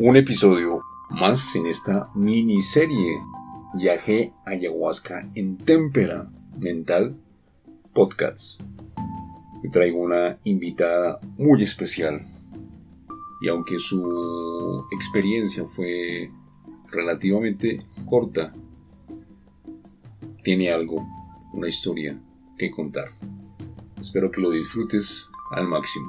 un episodio más en esta miniserie Viaje Ayahuasca en Témpera Mental Podcasts. Hoy traigo una invitada muy especial y aunque su experiencia fue relativamente corta, tiene algo, una historia que contar. Espero que lo disfrutes al máximo.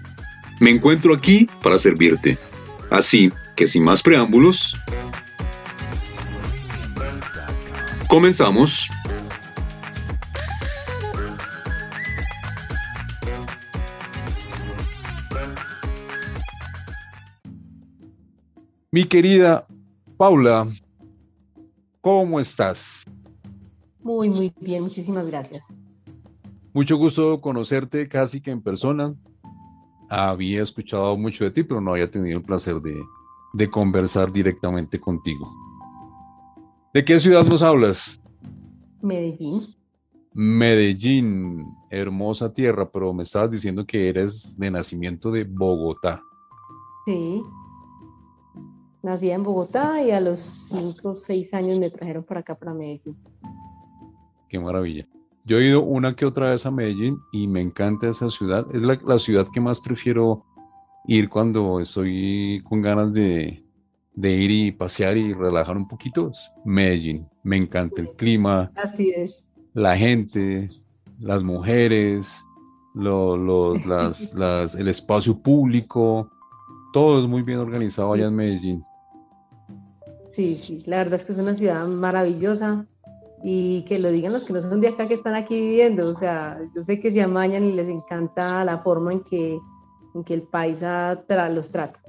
Me encuentro aquí para servirte. Así que sin más preámbulos, comenzamos. Mi querida Paula, ¿cómo estás? Muy, muy bien, muchísimas gracias. Mucho gusto conocerte casi que en persona había escuchado mucho de ti, pero no había tenido el placer de, conversar directamente contigo. ¿De qué ciudad nos hablas? Medellín. Medellín, hermosa tierra, pero me estabas diciendo que eres de nacimiento de Bogotá. Sí. Nací en Bogotá y a los 5 o 6 años me trajeron para acá, para Medellín. Qué maravilla. Yo he ido una que otra vez a Medellín y me encanta esa ciudad. Es la, ciudad que más prefiero ir cuando estoy con ganas de, ir y pasear y relajar un poquito. Medellín. Me encanta el clima. Así es. La gente, las mujeres, las, el espacio público. Todo es muy bien organizado allá en Medellín. Sí, sí, la verdad es que es una ciudad maravillosa y que lo digan los que no son de acá que están aquí viviendo. O sea, yo sé que se amañan y les encanta la forma en que, en que el paisa los trata.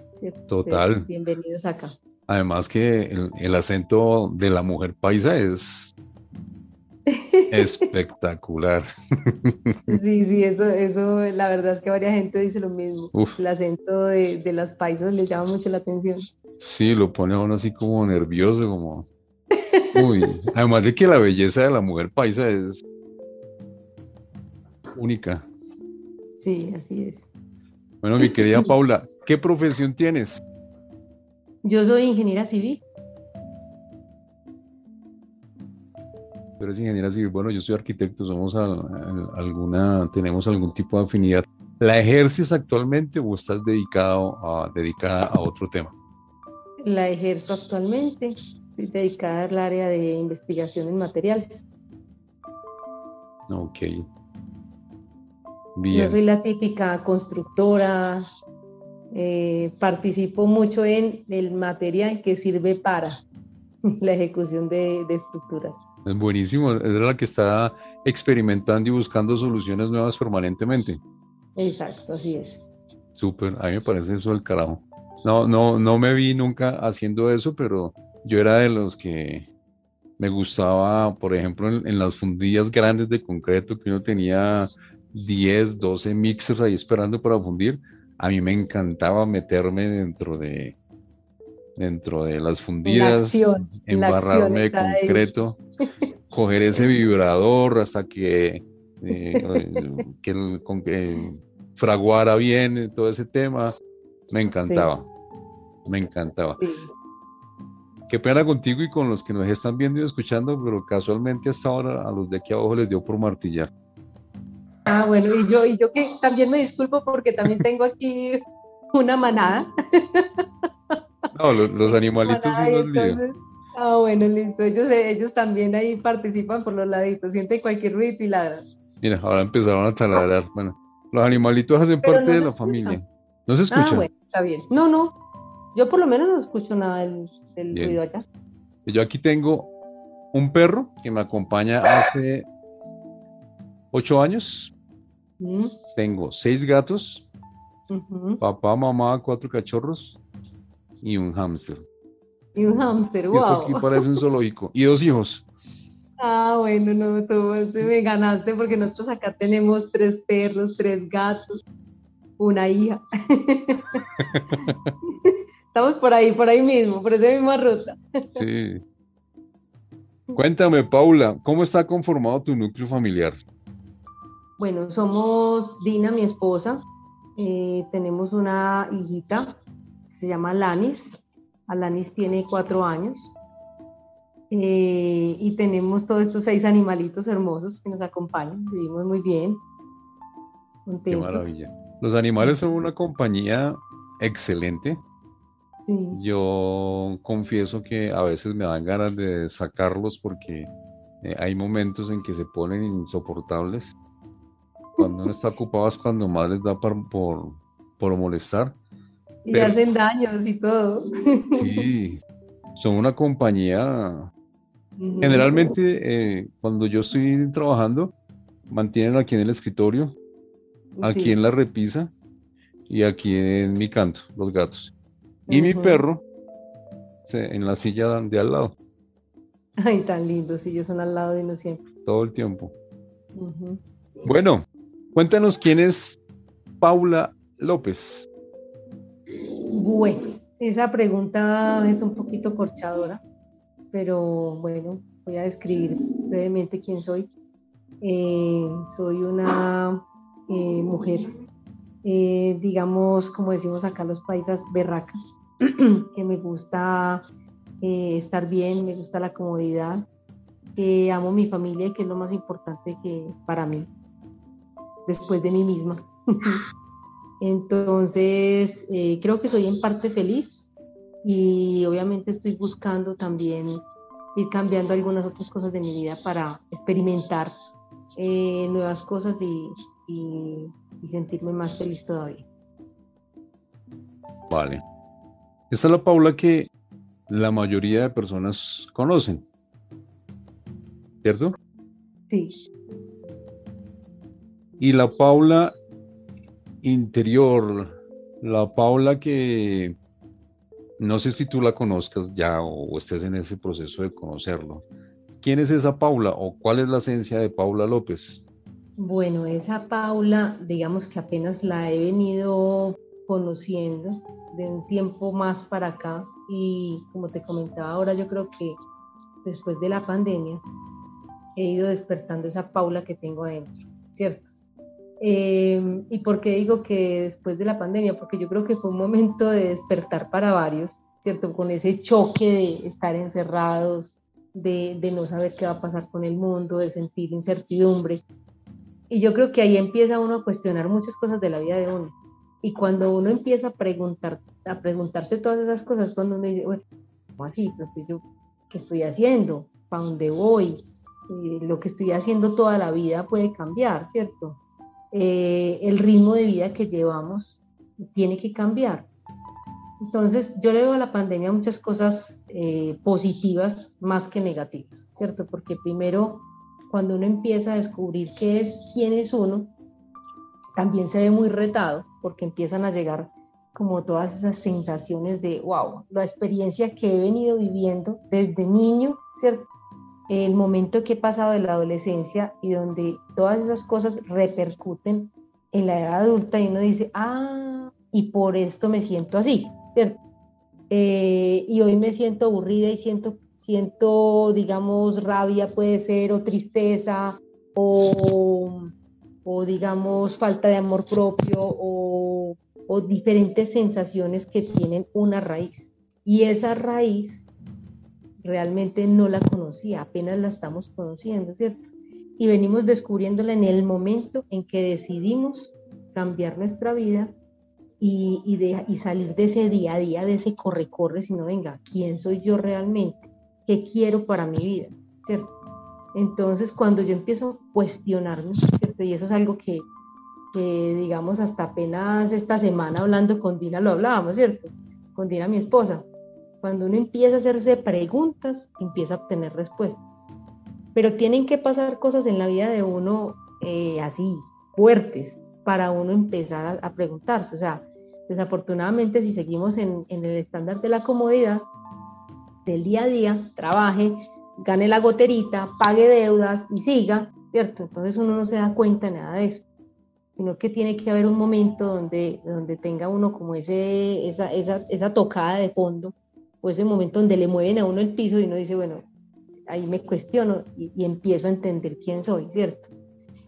Total. Bienvenidos acá. Además que el, acento de la mujer paisa es espectacular. Sí, sí, eso, eso, la verdad es que varias gente dice lo mismo. El acento de, de los paisas les llama mucho la atención. Sí, lo pone a uno así como nervioso, como Uy, además de que la belleza de la mujer paisa es única. Sí, así es. Bueno, mi querida Paula, ¿qué profesión tienes? Yo soy ingeniera civil. Tú eres ingeniera civil. Bueno, yo soy arquitecto, somos alguna, tenemos algún tipo de afinidad. ¿La ejerces actualmente o estás dedicado a, dedicada a otro tema? La ejerzo actualmente dedicada al área de investigación en materiales. Ok. Bien. Yo soy la típica constructora, eh, participo mucho en el material que sirve para la ejecución de, estructuras. Es buenísimo, es la que está experimentando y buscando soluciones nuevas permanentemente. Exacto, así es. Súper, a mí me parece eso el carajo. No, no, no me vi nunca haciendo eso, pero yo era de los que me gustaba, por ejemplo, en, las fundillas grandes de concreto que uno tenía 10, 12 mixers ahí esperando para fundir. A mí me encantaba meterme dentro de dentro de las fundidas, embarrarme de concreto, coger ese vibrador hasta que, eh, que, fraguara bien todo ese tema. Me encantaba, me encantaba. Qué pena contigo y con los que nos están viendo y escuchando, pero casualmente hasta ahora a los de aquí abajo les dio por martillar. Ah, bueno, y yo, y yo que también me disculpo porque también tengo aquí una manada. No, los, animalitos son los líos. Ah, bueno, listo. Ellos, ellos también ahí participan por los laditos. Sienten cualquier ruido y ladran. Mira, ahora empezaron a taladrar. Bueno, los animalitos hacen parte de la familia. ¿No se escucha? Ah, bueno, está bien. No, no. Yo por lo menos no escucho nada del, ruido allá. Yo aquí tengo un perro que me acompaña hace ocho años. Mm. Tengo seis gatos, papá, mamá, cuatro cachorros y un hámster. Y un hámster, wow. Esto aquí parece un zoológico. Y dos hijos. Ah, bueno, no, tú me ganaste porque nosotros acá tenemos tres perros, tres gatos, una hija. Estamos por ahí, por ahí mismo, por esa misma ruta. Sí. Cuéntame, Paula, ¿cómo está conformado tu núcleo familiar? Bueno, somos Dina, mi esposa. Eh, tenemos una hijita que se llama Lanis. Alanis tiene cuatro años. Eh, y tenemos todos estos seis animalitos hermosos que nos acompañan. Vivimos muy bien. Qué maravilla. Los animales son una compañía excelente. Yo confieso que a veces me dan ganas de sacarlos porque eh, hay momentos en que se ponen insoportables. Cuando uno está ocupado es cuando más les da por, por, molestar. Y hacen daños y todo. Sí, son una compañía Generalmente, eh, cuando yo estoy trabajando, mantienen aquí en el escritorio, aquí en la repisa y aquí en mi canto, los gatos. Y mi perro en la silla de al lado. Ay, tan lindo, si ellos son al lado de uno siempre. Todo el tiempo. Bueno, cuéntanos quién es Paula López. Bueno, esa pregunta es un poquito corchadora pero bueno, voy a describir brevemente quién soy. Eh, soy una eh, mujer, eh, digamos, como decimos acá los países, berraca, que me gusta estar bien, me gusta la comodidad, que amo mi familia y que es lo más importante que para mí, después de mí misma. Entonces, creo que soy en parte feliz, y obviamente estoy buscando también ir cambiando algunas otras cosas de mi vida para experimentar eh, nuevas cosas y, sentirme más feliz todavía. Vale. Esta es la Paula que la mayoría de personas conocen, ¿cierto? Sí. Y la Paula interior, la Paula que no sé si tú la conozcas ya o estés en ese proceso de conocerlo. ¿Quién es esa Paula o cuál es la esencia de Paula López? Bueno, esa Paula, digamos que apenas la he venido conociendo de un tiempo más para acá y como te comentaba ahora, yo creo que después de la pandemia he ido despertando esa Paula que tengo adentro, ¿cierto? Em, ¿Y por qué digo que después de la pandemia? Porque yo creo que fue un momento de despertar para varios, ¿cierto? Con ese choque de estar encerrados, de, de, no saber qué va a pasar con el mundo, de sentir incertidumbre. Y yo creo que ahí empieza uno a cuestionar muchas cosas de la vida de uno. Y cuando uno empieza a, preguntar, a preguntarse todas esas cosas, cuando uno dice, bueno, ¿cómo así? yo, ¿Qué estoy haciendo? ¿Para dónde voy? Eh, lo que estoy haciendo toda la vida puede cambiar, ¿cierto? Eh, el ritmo de vida que llevamos tiene que cambiar. Entonces, yo le veo a la pandemia muchas cosas eh, positivas más que negativas, ¿cierto? Porque primero, cuando uno empieza a descubrir qué es, quién es uno, también se ve muy retado, porque empiezan a llegar como todas esas sensaciones de, wow, la experiencia que he venido viviendo desde niño, ¿cierto? el momento que he pasado de la adolescencia y donde todas esas cosas repercuten en la edad adulta y uno dice, ah, y por esto me siento así, ¿cierto? Eh, y hoy me siento aburrida y siento, siento, digamos, rabia puede ser, o tristeza, o, o digamos, falta de amor propio, o, diferentes sensaciones que tienen una raíz. Y esa raíz realmente no la conocía, apenas la estamos conociendo, ¿cierto? Y venimos descubriéndola en el momento en que decidimos cambiar nuestra vida y, y, salir de ese día a día, de ese corre-corre, sino venga, ¿quién soy yo realmente? ¿Qué quiero para mi vida? ¿Cierto? Entonces, cuando yo empiezo a cuestionarme, y eso es algo que, digamos, hasta apenas esta semana hablando con Dina lo hablábamos, ¿cierto? Con Dina, mi esposa. Cuando uno empieza a hacerse preguntas, empieza a obtener respuestas. Pero tienen que pasar cosas en la vida de uno eh, así, fuertes, para uno empezar a, preguntarse. O sea, desafortunadamente, si seguimos en, en el estándar de la comodidad, del día a día, trabaje, gane la goterita, pague deudas y siga, ¿cierto? Entonces uno no se da cuenta nada de eso, sino que tiene que haber un momento donde, donde tenga uno como ese, esa, esa, esa tocada de fondo, o ese momento donde le mueven a uno el piso y uno dice, bueno, ahí me cuestiono y, empiezo a entender quién soy, ¿cierto?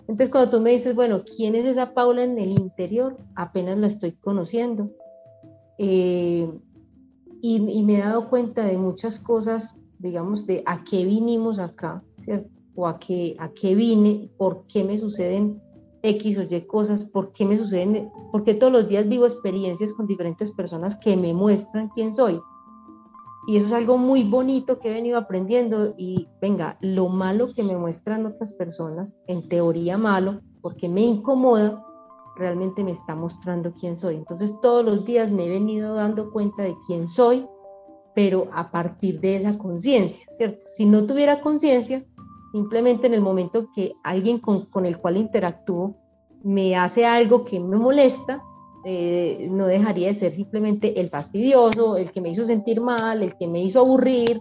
Entonces cuando tú me dices, bueno, ¿quién es esa Paula en el interior? Apenas la estoy conociendo. Eh, y, y, me he dado cuenta de muchas cosas digamos, de a qué vinimos acá, ¿cierto? O a qué, a qué vine, por qué me suceden X o Y cosas, por qué me suceden, porque todos los días vivo experiencias con diferentes personas que me muestran quién soy. Y eso es algo muy bonito que he venido aprendiendo y venga, lo malo que me muestran otras personas, en teoría malo, porque me incomoda, realmente me está mostrando quién soy. Entonces todos los días me he venido dando cuenta de quién soy pero a partir de esa conciencia, ¿cierto? Si no tuviera conciencia, simplemente en el momento que alguien con, con, el cual interactúo me hace algo que me molesta, eh, no dejaría de ser simplemente el fastidioso, el que me hizo sentir mal, el que me hizo aburrir,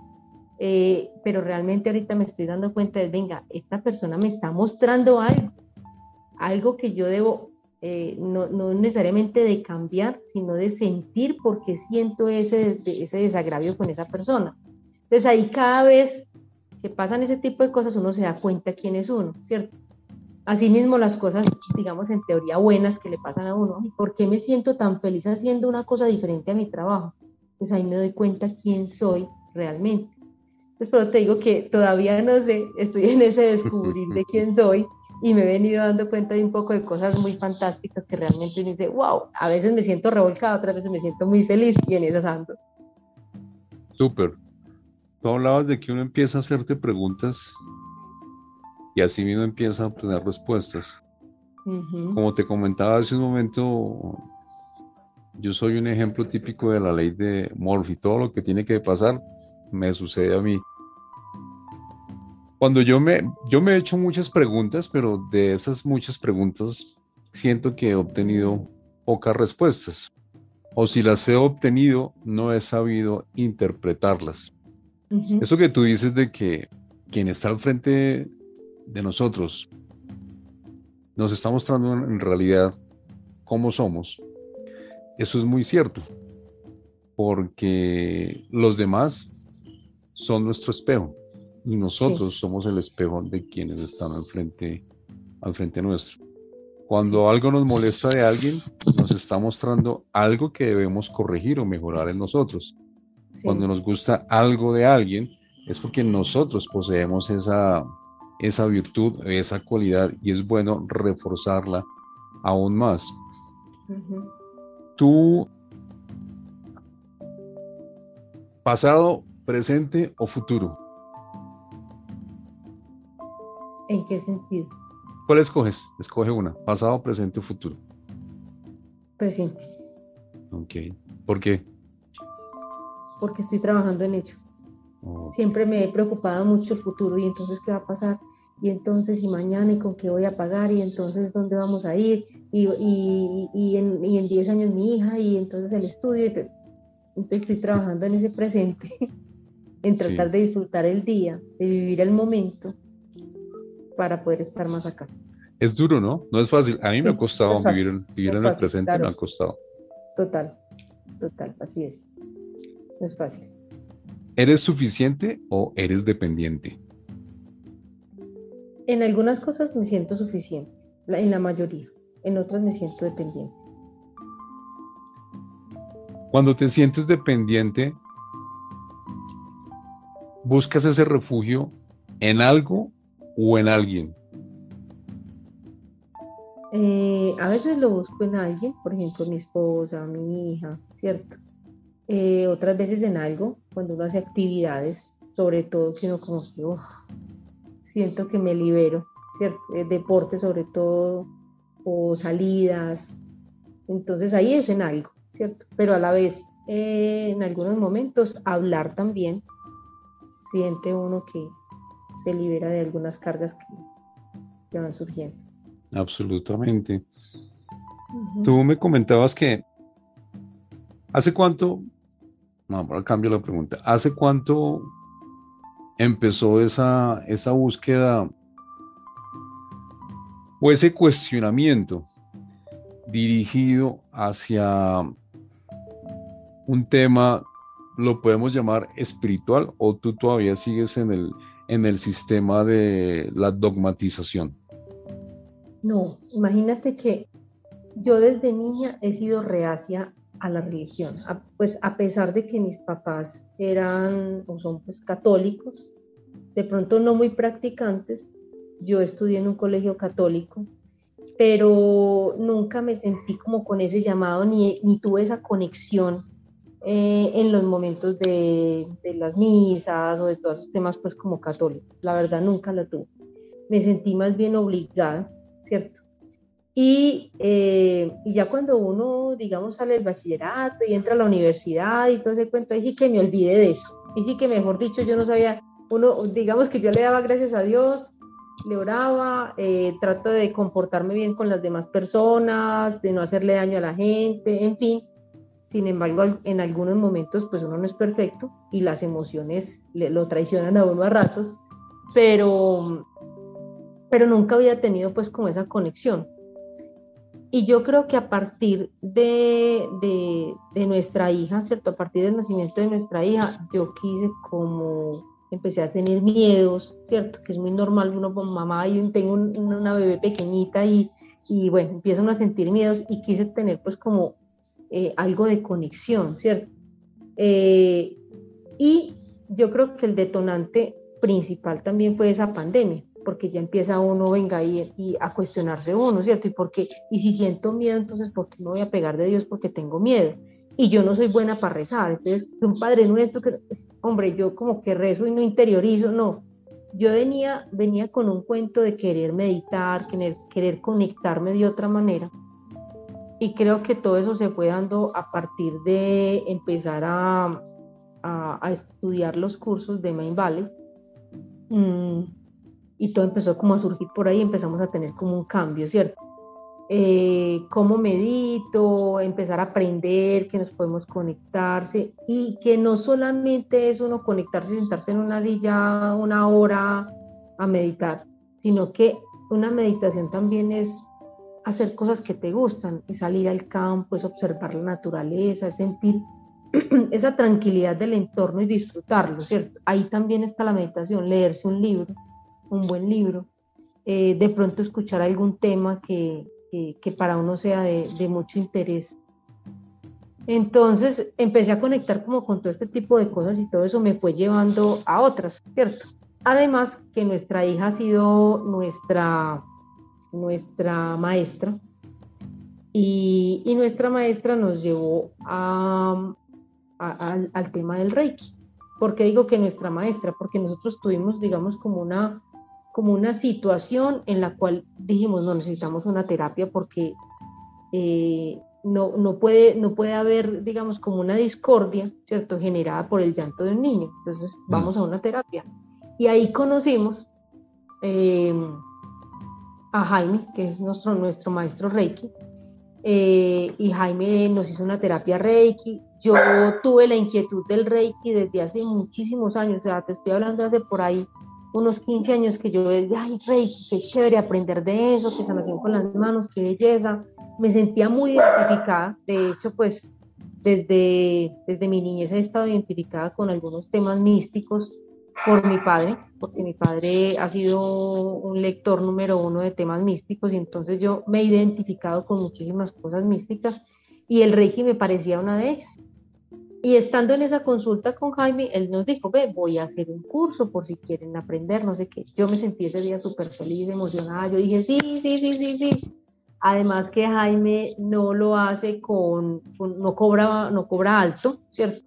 eh, pero realmente ahorita me estoy dando cuenta de, venga, esta persona me está mostrando algo, algo que yo debo eh, no, no, necesariamente de cambiar, sino de sentir por qué siento ese, ese desagravio con esa persona. Entonces ahí cada vez que pasan ese tipo de cosas uno se da cuenta quién es uno, ¿cierto? Asimismo las cosas, digamos, en teoría buenas que le pasan a uno, ¿por qué me siento tan feliz haciendo una cosa diferente a mi trabajo? Pues ahí me doy cuenta quién soy realmente. Entonces, pero te digo que todavía no sé, estoy en ese descubrir de quién soy, y me he venido dando cuenta de un poco de cosas muy fantásticas que realmente me dice, wow, a veces me siento revolcada, otras veces me siento muy feliz y en esas ando. Súper. Tú hablabas de que uno empieza a hacerte preguntas y así mismo empieza a obtener respuestas. Como te comentaba hace un momento, yo soy un ejemplo típico de la ley de Murphy. Todo lo que tiene que pasar me sucede a mí. Cuando yo me, yo me he hecho muchas preguntas, pero de esas muchas preguntas siento que he obtenido pocas respuestas. O si las he obtenido, no he sabido interpretarlas. Eso que tú dices de que quien está al frente de nosotros nos está mostrando en realidad cómo somos, eso es muy cierto, porque los demás son nuestro espejo y nosotros somos el espejo de quienes están al frente, al frente nuestro. Cuando algo nos molesta de alguien, nos está mostrando algo que debemos corregir o mejorar en nosotros. Cuando nos gusta algo de alguien, es porque nosotros poseemos esa, esa virtud, esa cualidad, y es bueno reforzarla aún más. Tú, pasado, presente o futuro, ¿En qué sentido? ¿Cuál escoges? Escoge una, pasado, presente o futuro. Presente. Ok. ¿Por qué? Porque estoy trabajando en ello. Siempre me he preocupado mucho el futuro y entonces qué va a pasar y entonces y mañana y con qué voy a pagar y entonces dónde vamos a ir y, y, y, en, 10 años mi hija y entonces el estudio. Entonces estoy trabajando en ese presente, en tratar de disfrutar el día, de vivir el momento para poder estar más acá. Es duro, ¿no? No es fácil. A mí me ha costado vivir, vivir en el presente, me ha costado. Total, total, así es. Es fácil. ¿Eres suficiente o eres dependiente? En algunas cosas me siento suficiente, en la mayoría. En otras me siento dependiente. Cuando te sientes dependiente, buscas ese refugio en algo o en alguien? Eh, a veces lo busco en alguien, por ejemplo, mi esposa, mi hija, ¿cierto? Eh, otras veces en algo, cuando uno hace actividades, sobre todo que uno como que, siento que me libero, ¿cierto? Eh, deporte sobre todo, o salidas. Entonces ahí es en algo, ¿cierto? Pero a la vez, eh, en algunos momentos, hablar también, siente uno que se libera de algunas cargas que, que van surgiendo. Absolutamente. Tú me comentabas que hace cuánto, ahora cambio la pregunta, ¿hace cuánto empezó esa, esa búsqueda o ese cuestionamiento dirigido hacia un tema, lo podemos llamar espiritual, o tú todavía sigues en el, en el sistema de la dogmatización? No, imagínate que yo desde niña he sido reacia a la religión, pues a pesar de que mis papás eran o son pues católicos, de pronto no muy practicantes, yo estudié en un colegio católico, pero nunca me sentí como con ese llamado ni, ni tuve esa conexión eh, en los momentos de, de, las misas o de todos esos temas pues como católico. La verdad nunca la tuve. Me sentí más bien obligada, ¿cierto? Y, eh, y, ya cuando uno, digamos, sale del bachillerato y entra a la universidad y todo ese cuento, ahí sí que me olvidé de eso. Y sí que, mejor dicho, yo no sabía, uno, digamos que yo le daba gracias a Dios, le oraba, eh, trato de comportarme bien con las demás personas, de no hacerle daño a la gente, en fin. Sin embargo, en algunos momentos, pues uno no es perfecto y las emociones le, lo traicionan a uno a ratos, pero, pero nunca había tenido pues como esa conexión. Y yo creo que a partir de, de, nuestra hija, ¿cierto? A partir del nacimiento de nuestra hija, yo quise como, empecé a tener miedos, ¿cierto? Que es muy normal, uno como mamá, y tengo una bebé pequeñita y, y bueno, empiezan a sentir miedos y quise tener pues como eh, algo de conexión, ¿cierto? Eh, y yo creo que el detonante principal también fue esa pandemia, porque ya empieza uno, venga, y, y a cuestionarse uno, ¿cierto? Y, porque, y si siento miedo, entonces, ¿por qué me voy a pegar de Dios? Porque tengo miedo. Y yo no soy buena para rezar. Entonces, un padre nuestro que, hombre, yo como que rezo y no interiorizo, no. Yo venía, venía con un cuento de querer meditar, querer, querer conectarme de otra manera. Y creo que todo eso se fue dando a partir de empezar a, a, estudiar los cursos de Main Valley. Mm, y todo empezó como a surgir por ahí, empezamos a tener como un cambio, ¿cierto? Eh, cómo medito, empezar a aprender que nos podemos conectarse y que no solamente es uno conectarse, sentarse en una silla una hora a meditar, sino que una meditación también es hacer cosas que te gustan, es salir al campo, es observar la naturaleza, es sentir esa tranquilidad del entorno y disfrutarlo, ¿cierto? Ahí también está la meditación, leerse un libro, un buen libro, eh, de pronto escuchar algún tema que, que, para uno sea de, mucho interés. Entonces empecé a conectar como con todo este tipo de cosas y todo eso me fue llevando a otras, ¿cierto? Además que nuestra hija ha sido nuestra, nuestra maestra y, y nuestra maestra nos llevó a, al, al tema del Reiki. ¿Por qué digo que nuestra maestra? Porque nosotros tuvimos, digamos, como una como una situación en la cual dijimos, no necesitamos una terapia porque eh, no, no, puede, no puede haber, digamos, como una discordia, ¿cierto?, generada por el llanto de un niño. Entonces, mm. vamos a una terapia. Y ahí conocimos em, a Jaime, que es nuestro, nuestro maestro Reiki, eh, y Jaime nos hizo una terapia Reiki. Yo tuve la inquietud del Reiki desde hace muchísimos años, o sea, te estoy hablando hace por ahí unos 15 años que yo decía, ay, Rey, qué chévere aprender de eso, que sanación con las manos, qué belleza. Me sentía muy identificada. De hecho, pues desde, desde mi niñez he estado identificada con algunos temas místicos por mi padre, porque mi padre ha sido un lector número uno de temas místicos y entonces yo me he identificado con muchísimas cosas místicas y el Reiki me parecía una de ellas. Y estando en esa consulta con Jaime, él nos dijo, ve, voy a hacer un curso por si quieren aprender, no sé qué. Yo me sentí ese día súper feliz, emocionada. Yo dije, sí, sí, sí, sí, sí. Además que Jaime no lo hace con, no, cobra, no cobra alto, ¿cierto?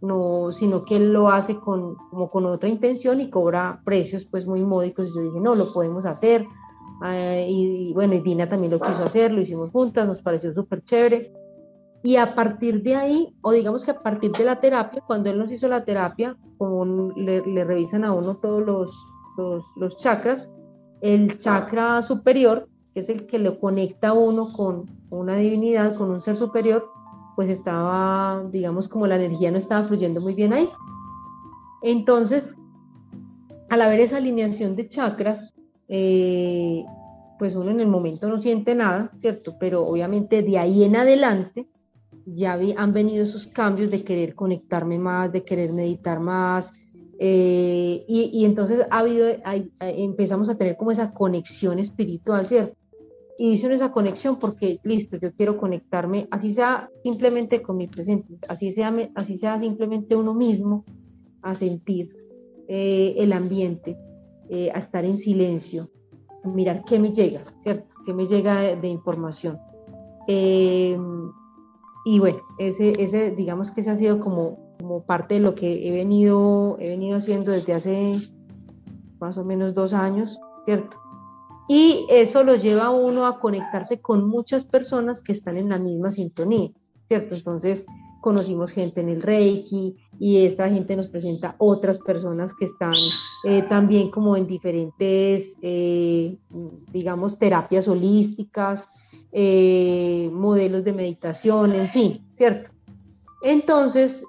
no, sino que él lo hace con, como con otra intención y cobra precios pues muy módicos. Yo dije, no, lo podemos hacer. Ah, y, bueno, y Dina también lo quiso hacer, lo hicimos juntas, nos pareció súper chévere. Y a partir de ahí, o digamos que a partir de la terapia, cuando él nos hizo la terapia, como le, revisan a uno todos los, los, los, chakras, el chakra superior, que es el que lo conecta a uno con una divinidad, con un ser superior, pues estaba, digamos, como la energía no estaba fluyendo muy bien ahí. Entonces, al haber esa alineación de chakras, eh, pues uno en el momento no siente nada, ¿cierto? Pero obviamente de ahí en adelante ya han venido esos cambios de querer conectarme más, de querer meditar más, eh, y, entonces ha habido, empezamos a tener como esa conexión espiritual, ¿cierto? Y hice esa conexión porque, listo, yo quiero conectarme, así sea simplemente con mi presente, así sea, así sea simplemente uno mismo, a sentir eh, el ambiente, eh, a estar en silencio, mirar qué me llega, ¿cierto? ¿Qué me llega de, información? Y bueno, ese, ese, digamos que ese ha sido como como parte de lo que he venido, he venido haciendo desde hace más o menos dos años, ¿cierto? Y eso lo lleva a uno a conectarse con muchas personas que están en la misma sintonía, ¿cierto? Entonces conocimos gente en el Reiki y esta gente nos presenta otras personas que están eh, también como en diferentes, eh, digamos, terapias holísticas, eh, modelos de meditación, en fin, ¿cierto? Entonces,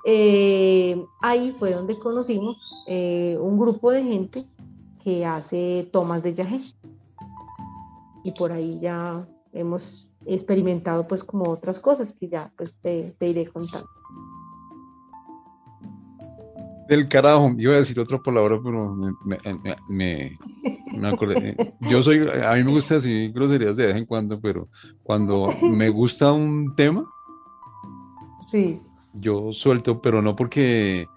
ahí fue donde conocimos un grupo de gente que hace tomas de yagé. Y por ahí ya hemos experimentado pues como otras cosas que ya pues te, iré contando. Del carajo, iba a decir otra palabra, pero me, acordé. Yo soy, a mí me gusta decir groserías de vez en cuando, pero cuando me gusta un tema, sí yo suelto, pero no porque,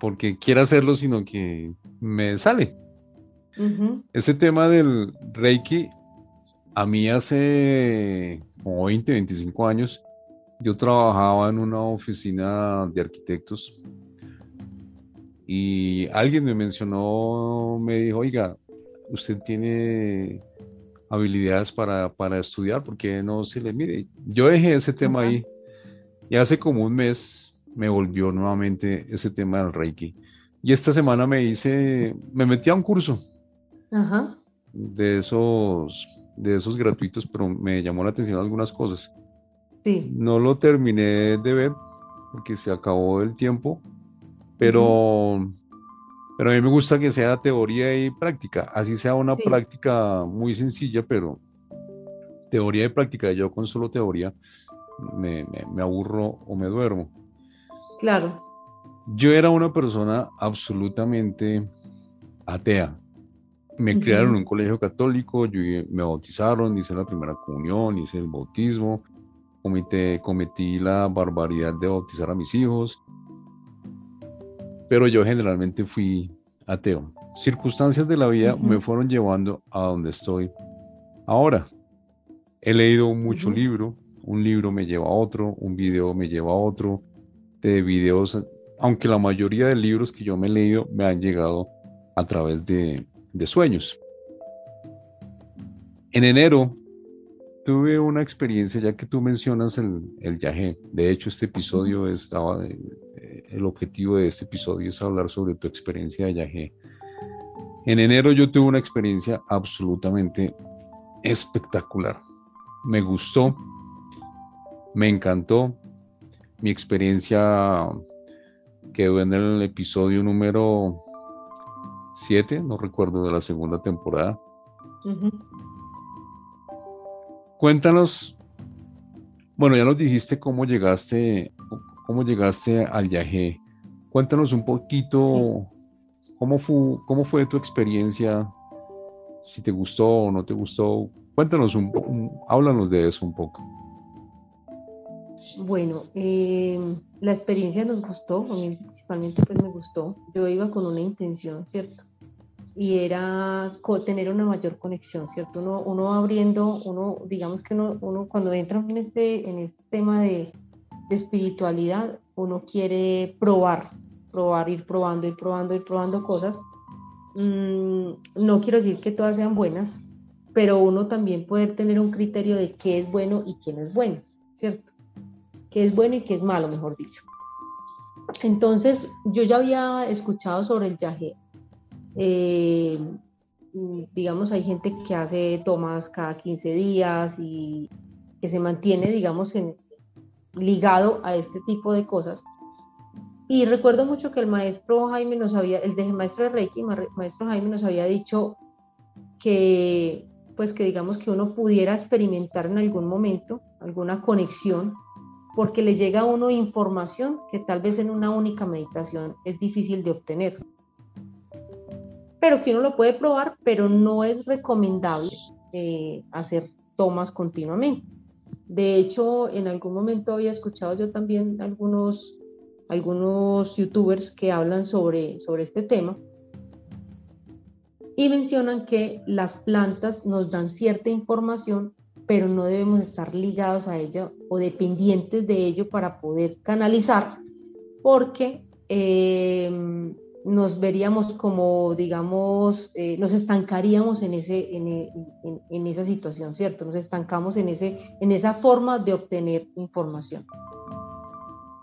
porque quiera hacerlo, sino que me sale. Este tema del Reiki, a mí hace como 20, 25 años, yo trabajaba en una oficina de arquitectos y alguien me mencionó, me dijo, oiga, usted tiene habilidades para, para estudiar, porque no se le mire. Yo dejé ese tema ahí y hace como un mes me volvió nuevamente ese tema del Reiki. Y esta semana me hice, me metí a un curso de esos, de esos gratuitos, pero me llamó la atención algunas cosas. Sí. No lo terminé de ver porque se acabó el tiempo, pero, pero a mí me gusta que sea teoría y práctica, así sea una práctica muy sencilla, pero teoría y práctica, yo con solo teoría me, aburro o me duermo. Claro. Yo era una persona absolutamente atea. Me criaron en un colegio católico, yo, me bautizaron, hice la primera comunión, hice el bautismo, cometí la barbaridad de bautizar a mis hijos, pero yo generalmente fui ateo. Circunstancias de la vida me fueron llevando a donde estoy ahora. He leído mucho libro, un libro me lleva a otro, un video me lleva a otro, de videos, aunque la mayoría de libros que yo me he leído me han llegado a través de, sueños. En enero tuve una experiencia, ya que tú mencionas el, el viaje. De hecho, este episodio estaba, el objetivo de este episodio es hablar sobre tu experiencia de viaje. En enero yo tuve una experiencia absolutamente espectacular. Me gustó, me encantó. Mi experiencia quedó en el episodio número 7, no recuerdo, de la segunda temporada. Cuéntanos, bueno, ya nos dijiste cómo llegaste, cómo llegaste al viaje. Cuéntanos un poquito cómo, fue, cómo fue tu experiencia, si te gustó o no te gustó. Cuéntanos un háblanos de eso un poco. Bueno, eh, la experiencia nos gustó, a mí principalmente pues me gustó. Yo iba con una intención, ¿cierto? Y era tener una mayor conexión, ¿cierto? Uno, uno abriendo, uno, digamos que uno, uno cuando entra en este, en este tema de, espiritualidad, uno quiere probar, probar, ir probando, ir probando, ir probando cosas. Mm, no quiero decir que todas sean buenas, pero uno también puede tener un criterio de qué es bueno y qué no es bueno, ¿cierto? Qué es bueno y qué es malo, mejor dicho. Entonces, yo ya había escuchado sobre el yaje. Eh, digamos, hay gente que hace tomas cada 15 días y que se mantiene, digamos, en, ligado a este tipo de cosas. Y recuerdo mucho que el maestro Jaime nos había, el maestro de Reiki, maestro Jaime nos había dicho que, pues que digamos que uno pudiera experimentar en algún momento alguna conexión, porque le llega a uno información que tal vez en una única meditación es difícil de obtener. Pero que uno lo puede probar, pero no es recomendable eh, hacer tomas continuamente. De hecho, en algún momento había escuchado yo también algunos, algunos youtubers que hablan sobre, sobre este tema y mencionan que las plantas nos dan cierta información, pero no debemos estar ligados a ella o dependientes de ello para poder canalizar, porque eh, nos veríamos como, digamos, eh, nos estancaríamos en, ese, en, esa situación, ¿cierto? Nos estancamos en, ese, en esa forma de obtener información.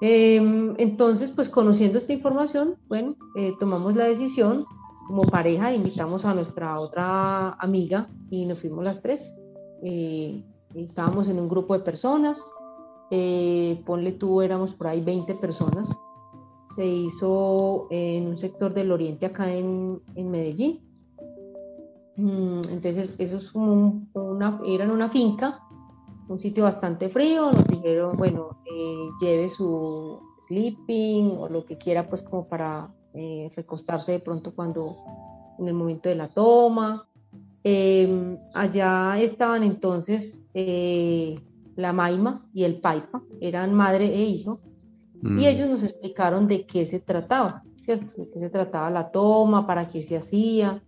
Em, entonces, pues conociendo esta información, bueno, eh, tomamos la decisión como pareja, invitamos a nuestra otra amiga y nos fuimos las tres. Eh, estábamos en un grupo de personas, ponle tú, éramos por ahí 20 personas se hizo en un sector del oriente acá en, en Medellín. Mm, entonces, eso es como una, era en una finca, un sitio bastante frío, nos dijeron, bueno, eh, lleve su sleeping o lo que quiera, pues como para eh, recostarse de pronto cuando, en el momento de la toma. Em, allá estaban entonces eh, la Maima y el Paipa, eran madre e hijo, y mm. ellos nos explicaron de qué se trataba, ¿cierto? De qué se trataba la toma, para qué se hacía.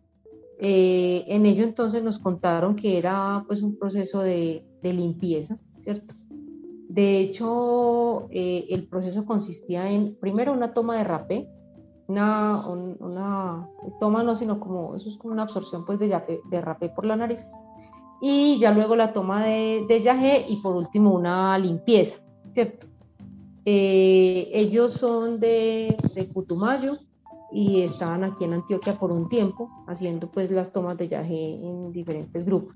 Eh, en ello entonces nos contaron que era pues un proceso de, de limpieza, ¿cierto? De hecho, eh, el proceso consistía en, primero, una toma de rapé, una, una, toma no, sino como, eso es como una absorción pues de, de rapé por la nariz, y ya luego la toma de, de yagé y por último una limpieza, ¿cierto? Eh, ellos son de, de, y estaban aquí en Antioquia por un tiempo haciendo pues las tomas de yaje en diferentes grupos.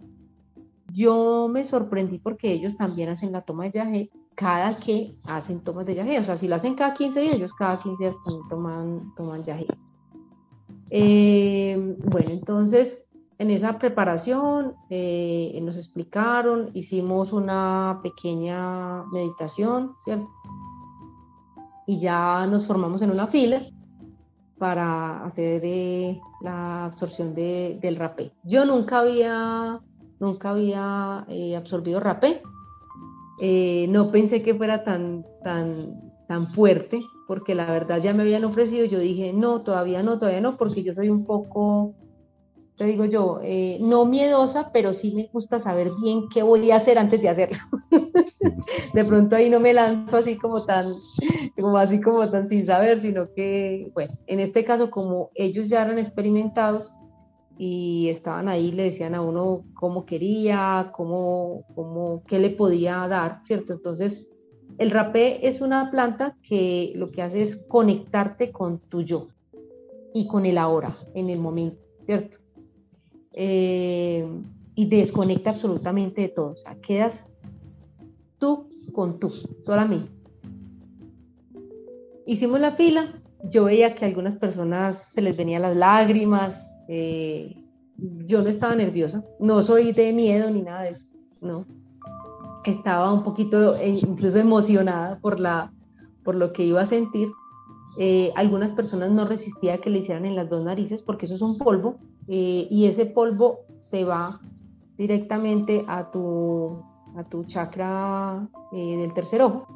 Yo me sorprendí porque ellos también hacen la toma de yaje cada que hacen tomas de yaje. O sea, si lo hacen cada 15 días, ellos cada 15 días también toman, toman yaje. Eh, bueno, entonces en esa preparación eh, nos explicaron, hicimos una pequeña meditación, ¿cierto? Y ya nos formamos en una fila para hacer eh, la absorción de, del rapé. Yo nunca había, nunca había eh, absorbido rapé. Eh, no pensé que fuera tan, tan, tan fuerte, porque la verdad ya me habían ofrecido. Yo dije, no, todavía no, todavía no, porque yo soy un poco, te digo yo, no miedosa, pero sí me gusta saber bien qué voy a hacer antes de hacerlo. de pronto ahí no me lanzo así como tan, como así como tan sin saber, sino que, bueno, en este caso como ellos ya eran experimentados y estaban ahí, le decían a uno cómo quería, cómo, cómo, qué le podía dar, ¿cierto? Entonces, el rapé es una planta que lo que hace es conectarte con tu yo y con el ahora, en el momento, ¿cierto? Eh, y desconecta absolutamente de todo, o sea, quedas tú con tú, solamente. Hicimos la fila, yo veía que a algunas personas se les venían las lágrimas, eh, yo no estaba nerviosa, no soy de miedo ni nada de eso, no. Estaba un poquito eh, incluso emocionada por, la, por lo que iba a sentir. Eh, algunas personas no resistían que le hicieran en las dos narices porque eso es un polvo y ese polvo se va directamente a tu a tu chakra eh, del tercer ojo.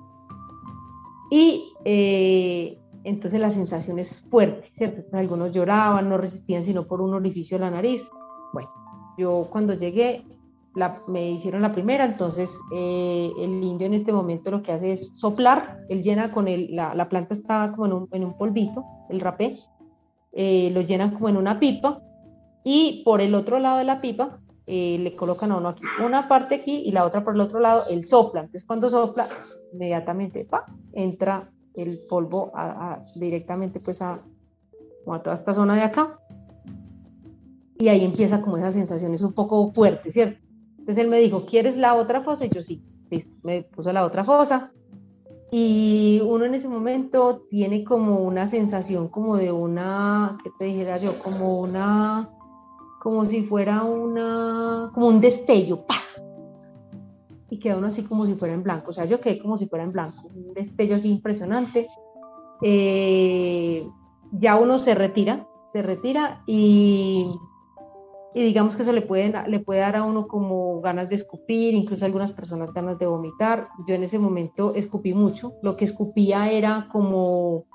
Y eh, entonces la sensación es fuerte, ¿cierto? algunos lloraban, no resistían sino por un orificio de la nariz. Bueno, yo cuando llegué, me hicieron la primera, entonces eh, el indio en este momento lo que hace es soplar, él llena con el, la, la planta está como en un, en un polvito, el rapé, eh, lo llenan como en una pipa y por el otro lado de la pipa eh, le colocan a uno aquí, una parte aquí y la otra por el otro lado, él sopla, entonces cuando sopla, inmediatamente pa, entra el polvo directamente pues a, a toda esta zona de acá y ahí empieza como esa sensación, es un poco fuerte, ¿cierto? Entonces él me dijo, ¿quieres la otra fosa? Y yo sí, me puso la otra fosa. Y uno en ese momento tiene como una sensación como de una, ¿qué te dijera yo? Como una, como si fuera una, como un destello, ¡pah! Y queda uno así como si fuera en blanco, o sea, yo quedé como si fuera en blanco, un destello así impresionante. Eh, ya uno se retira, se retira y y digamos que eso le puede, le puede dar a uno como ganas de escupir, incluso a algunas personas ganas de vomitar. Yo en ese momento escupí mucho, lo que escupía era como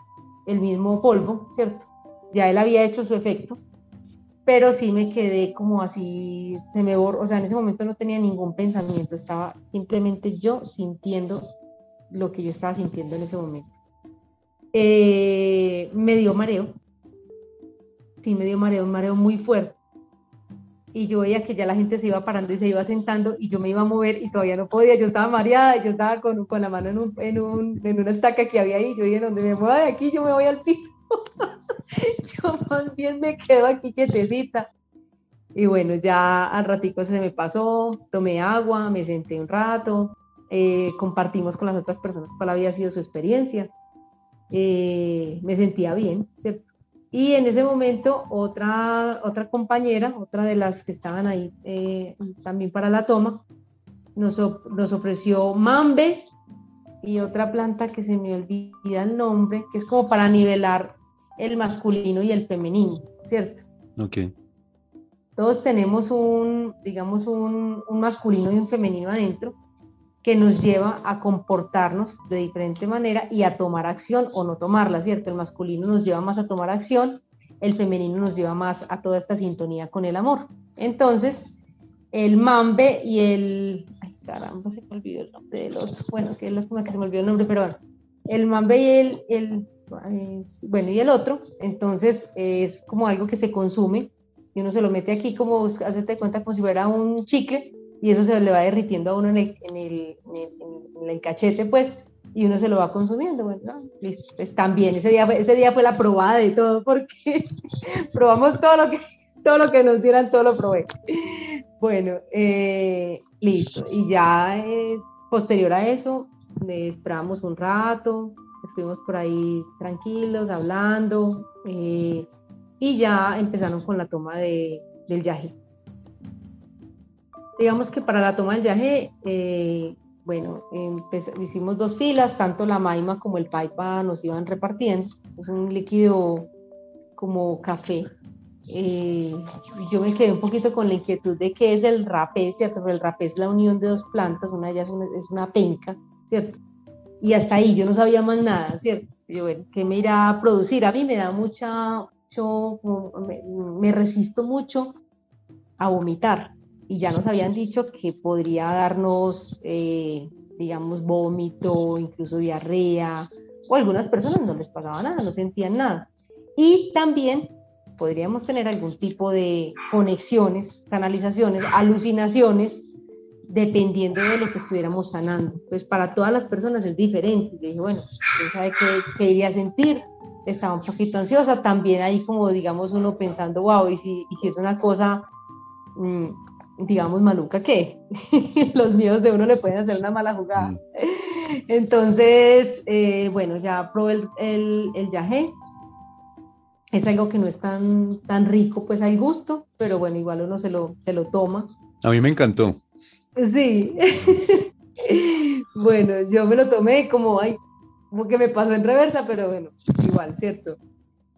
el mismo polvo, ¿cierto? Ya él había hecho su efecto, pero sí me quedé como así, se me borró, o sea, en ese momento no tenía ningún pensamiento, estaba simplemente yo sintiendo lo que yo estaba sintiendo en ese momento. Eh, me dio mareo, sí me dio mareo, un mareo muy fuerte y yo veía que ya la gente se iba parando y se iba sentando y yo me iba a mover y todavía no podía, yo estaba mareada, yo estaba con, con la mano en, un, en, un, en, una estaca que había ahí, yo dije, donde me mueva de aquí, yo me voy al piso, yo más bien me quedo aquí quietecita. Y bueno, ya al ratico se me pasó, tomé agua, me senté un rato, eh, compartimos con las otras personas cuál había sido su experiencia. Eh, me sentía bien, ¿cierto? Y en ese momento otra, otra compañera, otra de las que estaban ahí eh, también para la toma, nos, nos, ofreció mambe y otra planta que se me olvida el nombre, que es como para nivelar el masculino y el femenino, ¿cierto? Ok. Todos tenemos un, digamos, un, un masculino y un femenino adentro que nos lleva a comportarnos de diferente manera y a tomar acción o no tomarla, ¿cierto? El masculino nos lleva más a tomar acción, el femenino nos lleva más a toda esta sintonía con el amor. Entonces, el mambe y el... Ay, caramba, se me olvidó el nombre del otro. Bueno, que es que se me olvidó el nombre, pero bueno. El mambe y el... el bueno, y el otro, entonces es como algo que se consume y uno se lo mete aquí como, hazte cuenta como si fuera un chicle y eso se le va derritiendo a uno en el, en el, en el, cachete, pues, y uno se lo va consumiendo. Bueno, listo, pues también ese día, fue, ese día fue la probada de todo, porque probamos todo lo que, todo lo que nos dieran, todo lo probé. Bueno, eh, listo, y ya eh, posterior a eso, esperamos un rato, estuvimos por ahí tranquilos, hablando, eh, y ya empezaron con la toma de, del yaje digamos que para la toma del viaje, eh, bueno, hicimos dos filas, tanto la maima como el paipa nos iban repartiendo. Es un líquido como café. Eh, yo me quedé un poquito con la inquietud de qué es el rapé, ¿cierto? Pero el rapé es la unión de dos plantas, una de ellas es una, penca, ¿cierto? Y hasta ahí yo no sabía más nada, ¿cierto? Yo, bueno, ¿qué me irá a producir? A mí me da mucha, yo me resisto mucho a vomitar, y ya nos habían dicho que podría darnos, eh, digamos, vómito, incluso diarrea, o algunas personas no les pasaba nada, no sentían nada. Y también podríamos tener algún tipo de conexiones, canalizaciones, alucinaciones, dependiendo de lo que estuviéramos sanando. Entonces, para todas las personas es diferente. Yo dije, bueno, ¿quién sabe qué, qué iría a sentir? Estaba un poquito ansiosa, también ahí como, digamos, uno pensando, wow, y si, y si es una cosa mm, digamos, maluca que los míos de uno le pueden hacer una mala jugada. Mm. Entonces, eh, bueno, ya probé el, el, el yagé. Es algo que no es tan, tan rico, pues al gusto, pero bueno, igual uno se lo, se lo toma. A mí me encantó. Sí. bueno, yo me lo tomé como, ay, como que me pasó en reversa, pero bueno, igual, ¿cierto?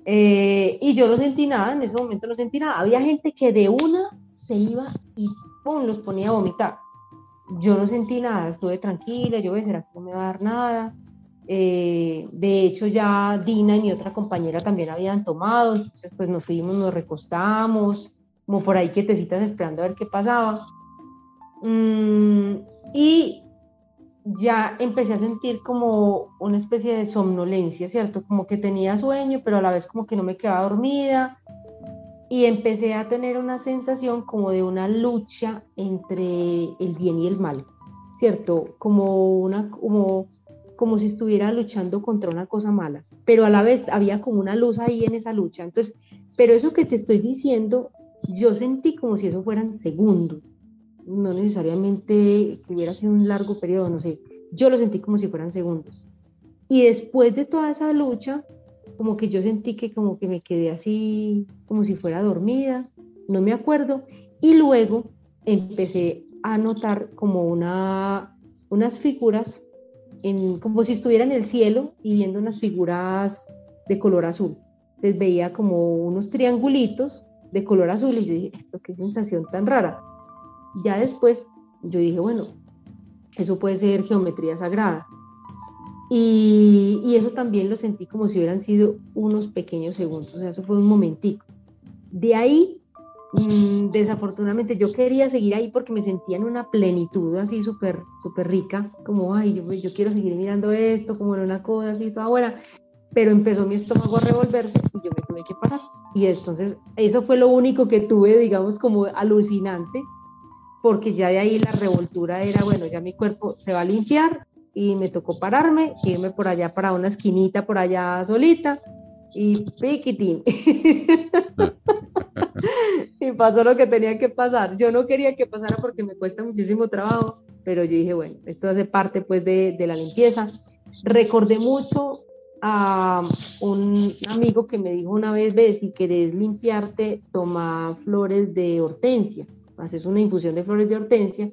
Eh, y yo no sentí nada, en ese momento no sentí nada. Había gente que de una se iba y ¡pum! los ponía a vomitar. Yo no sentí nada, estuve tranquila, yo, ¿será que no me va a dar nada? Eh, de hecho, ya Dina y mi otra compañera también habían tomado, entonces pues nos fuimos, nos recostamos, como por ahí quietecitas esperando a ver qué pasaba. Mm, y ya empecé a sentir como una especie de somnolencia, ¿cierto? Como que tenía sueño, pero a la vez como que no me quedaba dormida. Y empecé a tener una sensación como de una lucha entre el bien y el mal, ¿cierto? Como, una, como, como si estuviera luchando contra una cosa mala, pero a la vez había como una luz ahí en esa lucha. Entonces, pero eso que te estoy diciendo, yo sentí como si eso fueran segundos, no necesariamente que hubiera sido un largo periodo, no sé, yo lo sentí como si fueran segundos. Y después de toda esa lucha, como que yo sentí que como que me quedé así, como si fuera dormida, no me acuerdo, y luego empecé a notar como una, unas figuras, en, como si estuviera en el cielo y viendo unas figuras de color azul. Entonces veía como unos triangulitos de color azul y yo dije, qué sensación tan rara. Ya después yo dije, bueno, eso puede ser geometría sagrada. Y, eso también lo sentí como si hubieran sido unos pequeños segundos, o sea, eso fue un momentico. De ahí, mmm, desafortunadamente, yo quería seguir ahí porque me sentía en una plenitud así súper, súper rica, como, ay, yo, yo, quiero seguir mirando esto, como en una cosa así toda buena, pero empezó mi estómago a revolverse y yo me tuve que parar. Y entonces, eso fue lo único que tuve, digamos, como alucinante, porque ya de ahí la revoltura era, bueno, ya mi cuerpo se va a limpiar y me tocó pararme, irme por allá para una esquinita por allá solita y piquitín. y pasó lo que tenía que pasar. Yo no quería que pasara porque me cuesta muchísimo trabajo, pero yo dije, bueno, esto hace parte pues de, de la limpieza. Recordé mucho a un amigo que me dijo una vez, ve, si querés limpiarte, toma flores de hortensia haces una infusión de flores de hortensia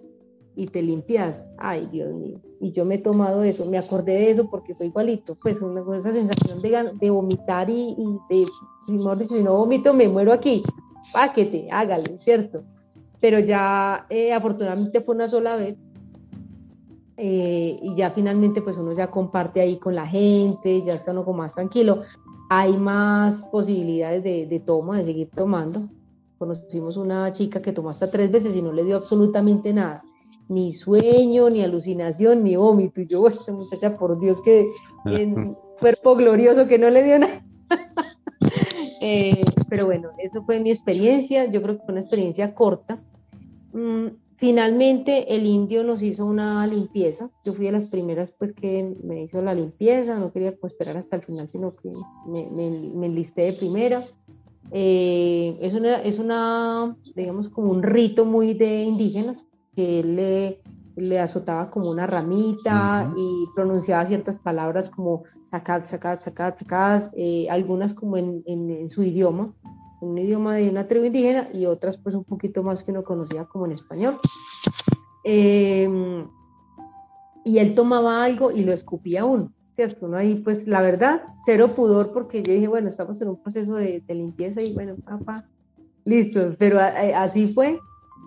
y te limpias. Ay, Dios mío. Y yo me he tomado eso, me acordé de eso porque fue igualito, pues una, esa sensación de, de vomitar y, y de, si no vomito, me muero aquí. Páquete, hágale, ¿cierto? Pero ya eh, afortunadamente fue una sola vez. Eh, y ya finalmente pues uno ya comparte ahí con la gente, ya está uno como más tranquilo. Hay más posibilidades de, de toma, de seguir tomando Conocimos una chica que tomó hasta tres veces y no le dio absolutamente nada, ni sueño, ni alucinación, ni vómito. Y yo, esta muchacha, por Dios, que en cuerpo glorioso que no le dio nada. eh, pero bueno, eso fue mi experiencia. Yo creo que fue una experiencia corta. Mm, finalmente el indio nos hizo una limpieza. Yo fui de las primeras pues que me hizo la limpieza, no quería pues, esperar hasta el final, sino que me, me, me enlisté de primera. Eh, es, una, es una, digamos, como un rito muy de indígenas, que él le, le azotaba como una ramita y pronunciaba ciertas palabras como sacat, sacat, sacat, sacat, eh, algunas como en, en, su idioma, un idioma de una tribu indígena y otras pues un poquito más que no conocía como en español. Eh, y él tomaba algo y lo escupía uno. ¿Cierto? Uno ahí, pues la verdad, cero pudor porque yo dije, bueno, estamos en un proceso de, limpieza y bueno, papá, listo, pero eh, así fue.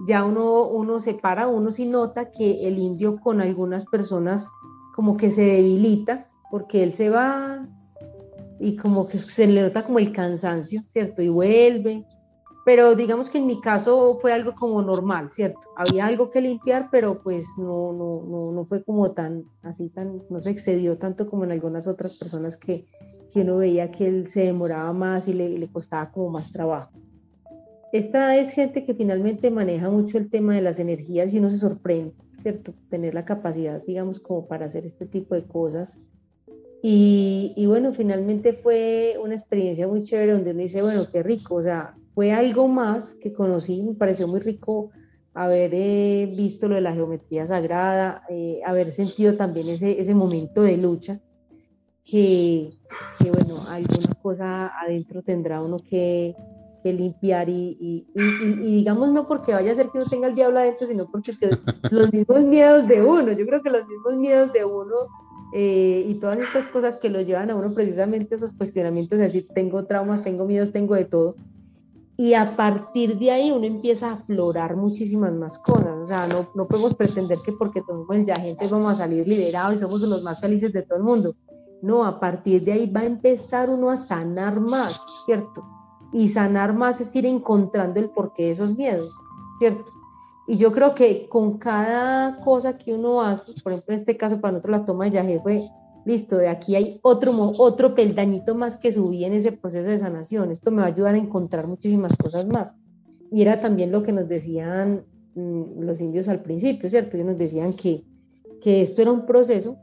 Ya uno, uno se para, uno sí nota que el indio con algunas personas como que se debilita porque él se va y como que se le nota como el cansancio, ¿cierto? Y vuelve pero digamos que en mi caso fue algo como normal, ¿cierto? Había algo que limpiar, pero pues no, no, no, no fue como tan, así tan, no se excedió tanto como en algunas otras personas que, que uno veía que él se demoraba más y le, le costaba como más trabajo. Esta es gente que finalmente maneja mucho el tema de las energías y uno se sorprende, ¿cierto? Tener la capacidad, digamos, como para hacer este tipo de cosas. Y, y bueno, finalmente fue una experiencia muy chévere donde uno dice, bueno, qué rico, o sea, fue algo más que conocí, me pareció muy rico haber eh, visto lo de la geometría sagrada, eh, haber sentido también ese, ese momento de lucha, que, que, bueno, alguna cosa adentro tendrá uno que, que limpiar y, y, y, y, digamos no porque vaya a ser que uno tenga el diablo adentro, sino porque es que los mismos miedos de uno, yo creo que los mismos miedos de uno eh, y todas estas cosas que lo llevan a uno precisamente esos cuestionamientos de decir, tengo traumas, tengo miedos, tengo de todo, y a partir de ahí uno empieza a aflorar muchísimas más cosas. O sea, no, no podemos pretender que porque tomamos ya gente vamos a salir liberados y somos los más felices de todo el mundo. No, a partir de ahí va a empezar uno a sanar más, ¿cierto? Y sanar más es ir encontrando el porqué de esos miedos, ¿cierto? Y yo creo que con cada cosa que uno hace, por ejemplo, en este caso para nosotros la toma de yaje fue, listo, de aquí hay otro, otro peldañito más que subí en ese proceso de sanación. Esto me va a ayudar a encontrar muchísimas cosas más. Y era también lo que nos decían mm, los indios al principio, ¿cierto? Ellos nos decían que, que esto era un proceso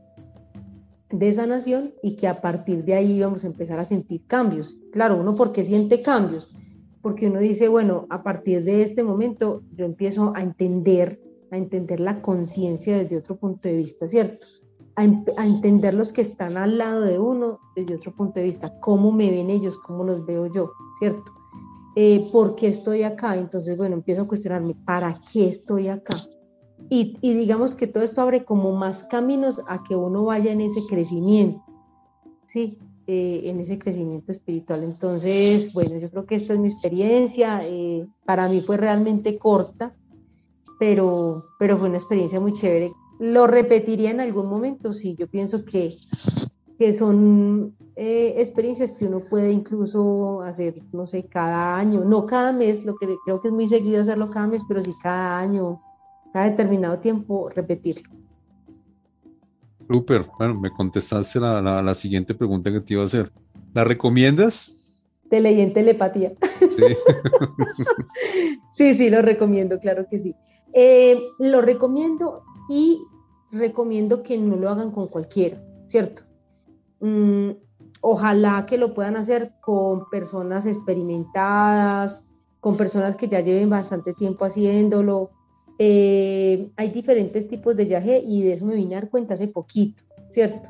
de sanación y que a partir de ahí íbamos a empezar a sentir cambios. Claro, uno porque siente cambios, porque uno dice, bueno, a partir de este momento yo empiezo a entender, a entender la conciencia desde otro punto de vista, ¿cierto? A, entender los que están al lado de uno desde otro punto de vista, cómo me ven ellos, cómo los veo yo, ¿cierto? Eh, ¿Por qué estoy acá? Entonces, bueno, empiezo a cuestionarme, ¿para qué estoy acá? Y, digamos que todo esto abre como más caminos a que uno vaya en ese crecimiento, ¿sí? Eh, en ese crecimiento espiritual. Entonces, bueno, yo creo que esta es mi experiencia. Eh, para mí fue realmente corta, pero, pero fue una experiencia muy chévere. ¿Lo repetiría en algún momento? Sí, yo pienso que, que son eh, experiencias que uno puede incluso hacer, no sé, cada año, no cada mes, lo que creo que es muy seguido hacerlo cada mes, pero sí cada año, cada determinado tiempo repetirlo. Super, bueno, me contestaste la, la, siguiente pregunta que te iba a hacer. ¿La recomiendas? Te leí en telepatía. Sí, sí, sí, lo recomiendo, claro que sí. Eh, lo recomiendo y recomiendo que no lo hagan con cualquiera, ¿cierto? Mm, ojalá que lo puedan hacer con personas experimentadas, con personas que ya lleven bastante tiempo haciéndolo, eh, hay diferentes tipos de yaje y de eso me vine a dar cuenta hace poquito, ¿cierto?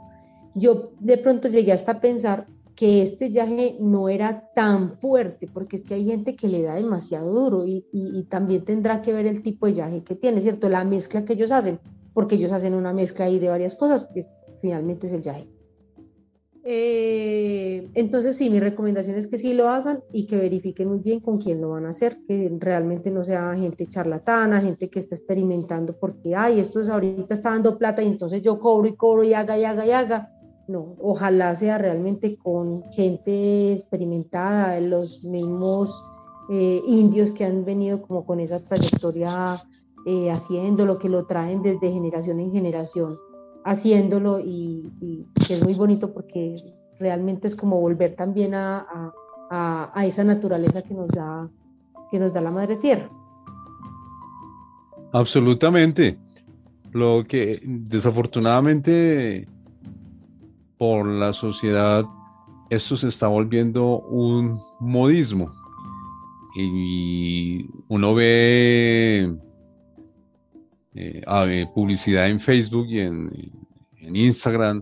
Yo de pronto llegué hasta pensar que este yaje no era tan fuerte, porque es que hay gente que le da demasiado duro y, también tendrá que ver el tipo de yaje que tiene, ¿cierto? La mezcla que ellos hacen, porque ellos hacen una mezcla ahí de varias cosas, que finalmente es el yaje. Eh, entonces sí, mi recomendación es que sí lo hagan y que verifiquen muy bien con quién lo van a hacer, que realmente no sea gente charlatana, gente que está experimentando porque, ay, esto es ahorita está dando plata y entonces yo cobro y cobro y haga y haga y haga. No, ojalá sea realmente con gente experimentada, los mismos eh, indios que han venido como con esa trayectoria eh, haciendo lo que lo traen desde generación en generación haciéndolo y, que es muy bonito porque realmente es como volver también a, a, esa naturaleza que nos da que nos da la madre tierra. Absolutamente. Lo que desafortunadamente por la sociedad esto se está volviendo un modismo. Y uno ve eh, publicidad en Facebook y en, Instagram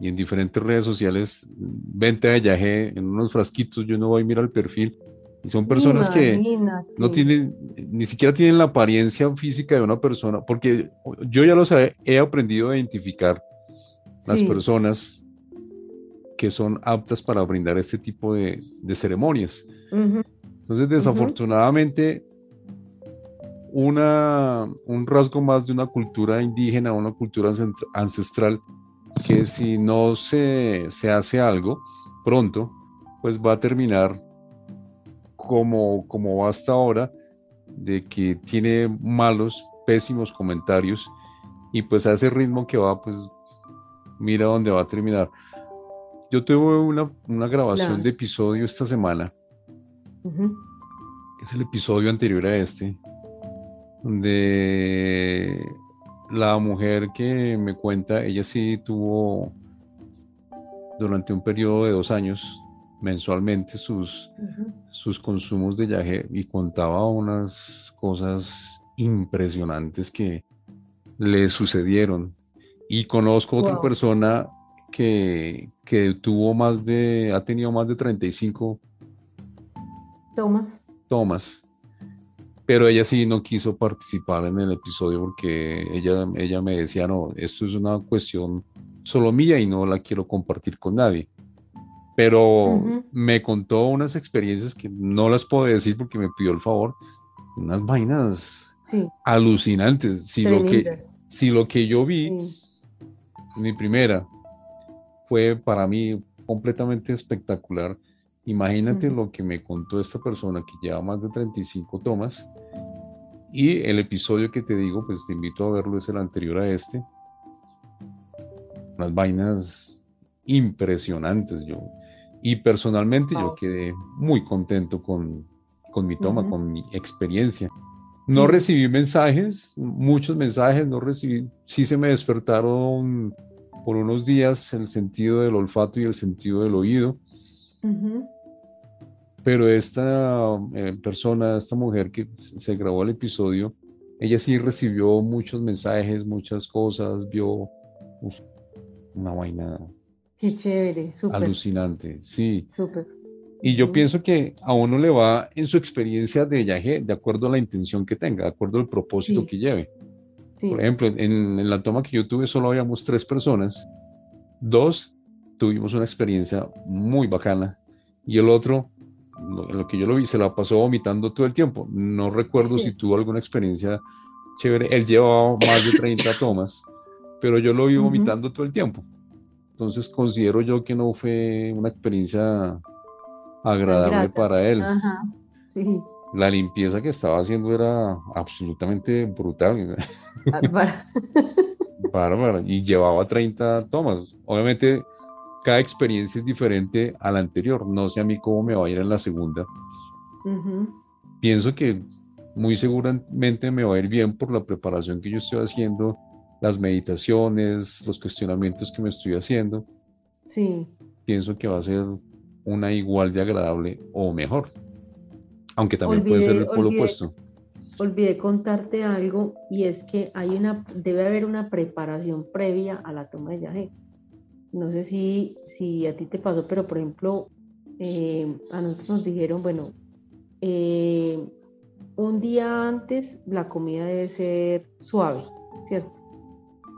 y en diferentes redes sociales, venta de yaje en unos frasquitos, yo no voy a mirar el perfil. Y son personas que no tienen, ni siquiera tienen la apariencia física de una persona, porque yo ya los he, aprendido a identificar las personas que son aptas para brindar este tipo de, ceremonias. Entonces, desafortunadamente, una, un rasgo más de una cultura indígena, una cultura ancestral, que si no se, se hace algo pronto, pues va a terminar como, como va hasta ahora, de que tiene malos, pésimos comentarios, y pues a ese ritmo que va, pues mira dónde va a terminar. Yo tuve una, una grabación de episodio esta semana, es el episodio anterior a este, de la mujer que me cuenta, ella sí tuvo durante un periodo de dos años mensualmente sus, sus consumos de yaje y contaba unas cosas impresionantes que le sucedieron. Y conozco otra persona que, que, tuvo más de, ha tenido más de 35 tomas. Tomas pero ella sí no quiso participar en el episodio porque ella, ella me decía, no, esto es una cuestión solo mía y no la quiero compartir con nadie. Pero me contó unas experiencias que no las puedo decir porque me pidió el favor, unas vainas alucinantes. Si lo, que, si lo que yo vi, mi primera, fue para mí completamente espectacular. Imagínate lo que me contó esta persona que lleva más de 35 tomas Y el episodio que te digo, pues te invito a verlo, es el anterior a este. Unas vainas impresionantes. Yo, y personalmente yo quedé muy contento con, con mi toma, con mi experiencia. No recibí mensajes, muchos mensajes, no recibí, sí se me despertaron por unos días el sentido del olfato y el sentido del oído. Pero esta eh, persona, esta mujer que se grabó el episodio, ella sí recibió muchos mensajes, muchas cosas, vio una vaina. Qué chévere, súper. Alucinante, sí. Súper. Y yo pienso que a uno le va en su experiencia de viaje de acuerdo a la intención que tenga, de acuerdo al propósito que lleve. Por ejemplo, en, la toma que yo tuve solo habíamos tres personas. Dos tuvimos una experiencia muy bacana y el otro, en lo que yo lo vi, se la pasó vomitando todo el tiempo. No recuerdo si tuvo alguna experiencia chévere. Él llevaba más de 30 tomas, pero yo lo vi vomitando todo el tiempo. Entonces considero yo que no fue una experiencia agradable para él. La limpieza que estaba haciendo era absolutamente brutal. Bárbara. Y llevaba 30 tomas. Obviamente, cada experiencia es diferente a la anterior. No sé a mí cómo me va a ir en la segunda. Pienso que muy seguramente me va a ir bien por la preparación que yo estoy haciendo, las meditaciones, los cuestionamientos que me estoy haciendo. Sí. Pienso que va a ser una igual de agradable o mejor. Aunque también puede ser el polo opuesto. Olvidé contarte algo y es que hay una, debe haber una preparación previa a la toma de yaje. No sé si, si a ti te pasó, pero por ejemplo, eh, a nosotros nos dijeron, bueno, eh, un día antes la comida debe ser suave, ¿cierto?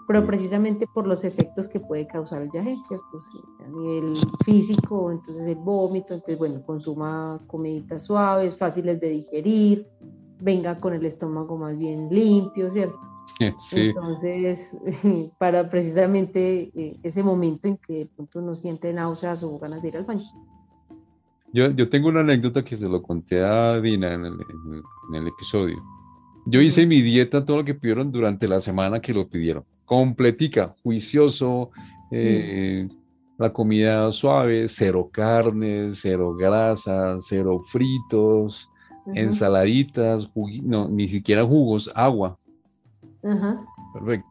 Pero precisamente por los efectos que puede causar el viaje, ¿cierto? a nivel físico, entonces el vómito, entonces bueno, consuma comiditas suaves, fáciles de digerir, venga con el estómago más bien limpio, ¿cierto? Sí. Entonces, para precisamente eh, ese momento en que de pronto uno siente náuseas o ganas de ir al baño. Yo, yo tengo una anécdota que se lo conté a Dina en el, en el episodio. Yo hice mi dieta, todo lo que pidieron durante la semana que lo pidieron completica, juicioso, eh, la comida suave, cero carnes, cero grasa, cero fritos, ensaladitas, no, ni siquiera jugos, agua. Perfecto.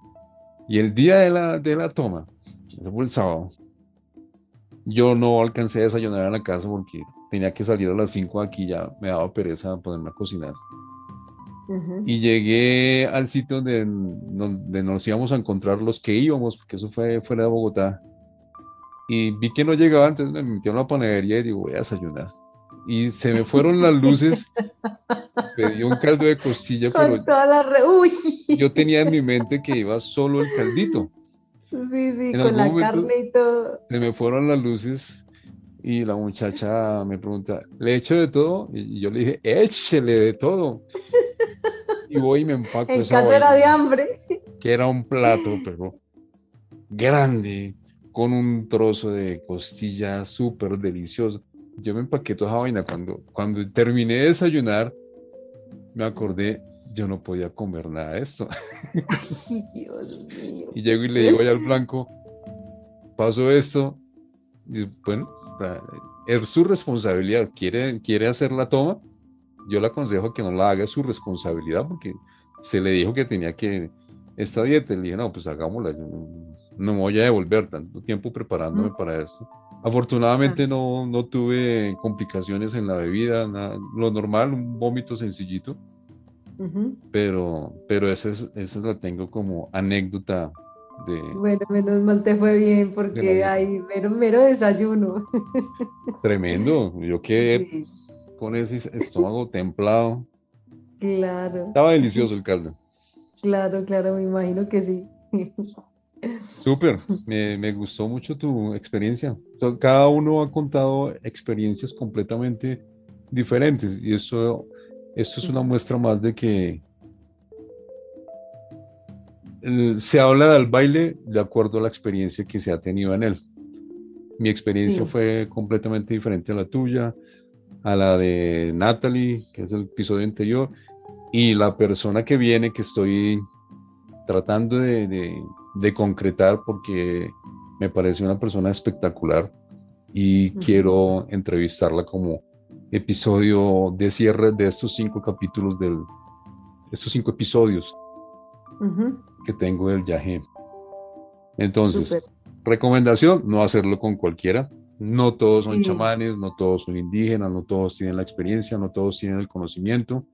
Y el día de la, de la toma, ese fue el sábado, yo no alcancé a desayunar en la casa porque tenía que salir a las 5 aquí, ya me daba pereza ponerme a cocinar. Y llegué al sitio donde, donde, nos íbamos a encontrar los que íbamos, porque eso fue fuera de Bogotá. Y vi que no llegaba, entonces me metí a una panadería y digo, voy a desayunar. Y se me fueron las luces, pedí un caldo de costilla, pero yo tenía en mi mente que iba solo el caldito. Sí, sí, con la carne y todo. Se me fueron las luces y la muchacha me pregunta, ¿le echo de todo? Y yo le dije, échele de todo. Y voy y me empaco. En caso era de hambre. Que era un plato, pero grande, con un trozo de costilla súper delicioso. Yo me empaqué toda esa vaina. Cuando, cuando terminé de desayunar, me acordé, yo no podía comer nada de esto. Dios mío. Y llego y le digo allá al blanco, paso esto. Y bueno, es su responsabilidad. ¿Quiere, quiere hacer la toma? Yo le aconsejo que no la haga su responsabilidad porque se le dijo que tenía que esta dieta. Le dije, no, pues hagámosla. no me voy a devolver tanto tiempo preparándome para esto. Afortunadamente no, no tuve complicaciones en la bebida, lo normal, un vómito sencillito. Pero, pero esa, es, esa la tengo como anécdota de... Bueno, menos mal te fue bien porque hay mero, mero desayuno. Tremendo, yo que con ese estómago templado. Claro. Estaba delicioso el caldo. Claro, claro, me imagino que sí. Súper, me, gustó mucho tu experiencia. Cada uno ha contado experiencias completamente diferentes y esto, esto es una muestra más de que se habla del baile de acuerdo a la experiencia que se ha tenido en él. Mi experiencia fue completamente diferente a la tuya a la de Natalie, que es el episodio anterior, Y la persona que viene, que estoy tratando de, de, concretar porque me parece una persona espectacular y quiero entrevistarla como episodio de cierre de estos cinco capítulos del, estos cinco episodios que tengo del Yahé. Entonces, recomendación, no hacerlo con cualquiera. No todos son chamanes, no todos son indígenas, no todos tienen la experiencia, no todos tienen el conocimiento.